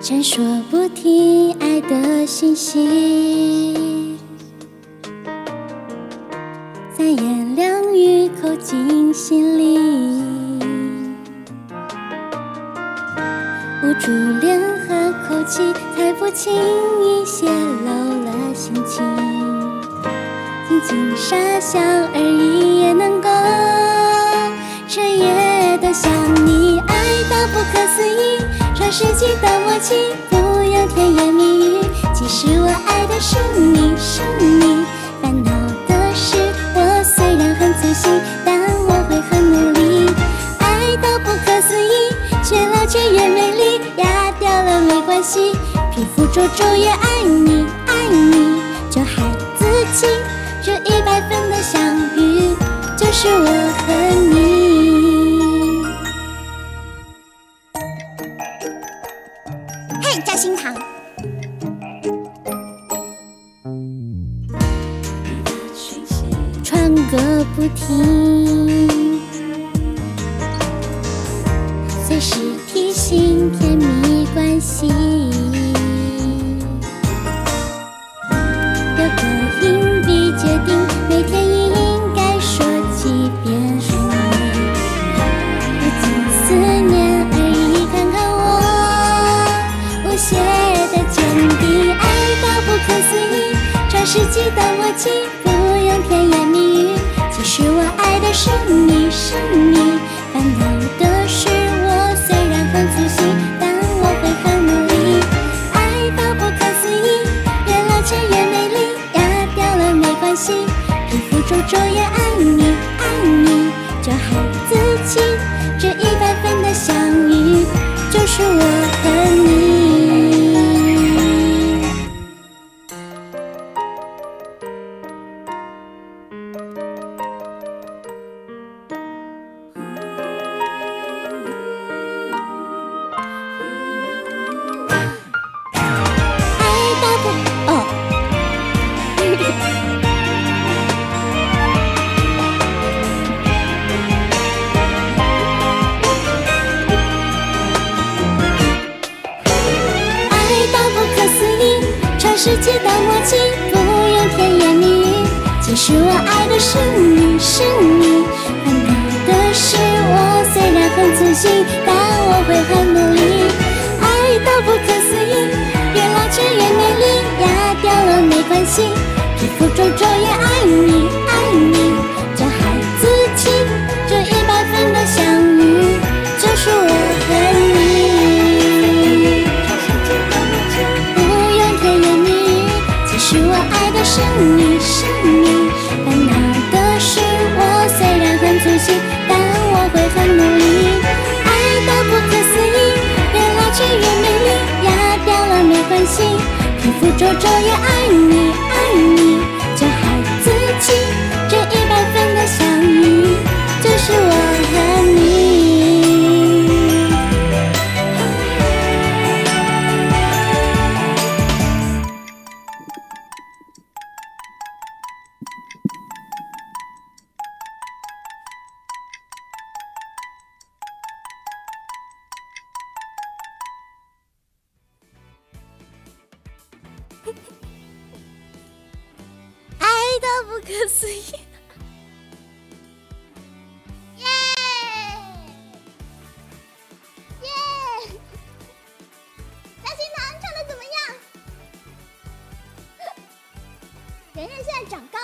闪烁不停爱的信息，三言两语扣进心里，住脸和口气，才不轻易泄露了心情。静静傻笑而已，也能够彻夜的想你，爱到不可思议。创世纪的默契，不用甜言蜜语。其实我爱的是你，是你。了没关系，皮肤皱皱也爱你，爱你。就孩子气，这一百分的相遇，就是我和你。在心堂，传个不停，随时提醒甜蜜关系。有个硬币决定每天应该说几遍爱你，不仅思念而已，看看我无邪的坚定，爱到不可思议，创世纪的默契，不用甜言蜜语。其实我爱的是你，是你。皮肤皱皱世界的默契，不用甜言蜜语。其实我爱的是你，是你。烦恼的是我，虽然很粗心，但我会很努力。爱到不可思议，越老却越美丽。压掉了没关系，皮肤皱皱也爱你，爱你。任性，皮肤皱皱也爱你，爱你。大不可思议。耶！耶！大心堂唱的怎么样？圆圆现在长高。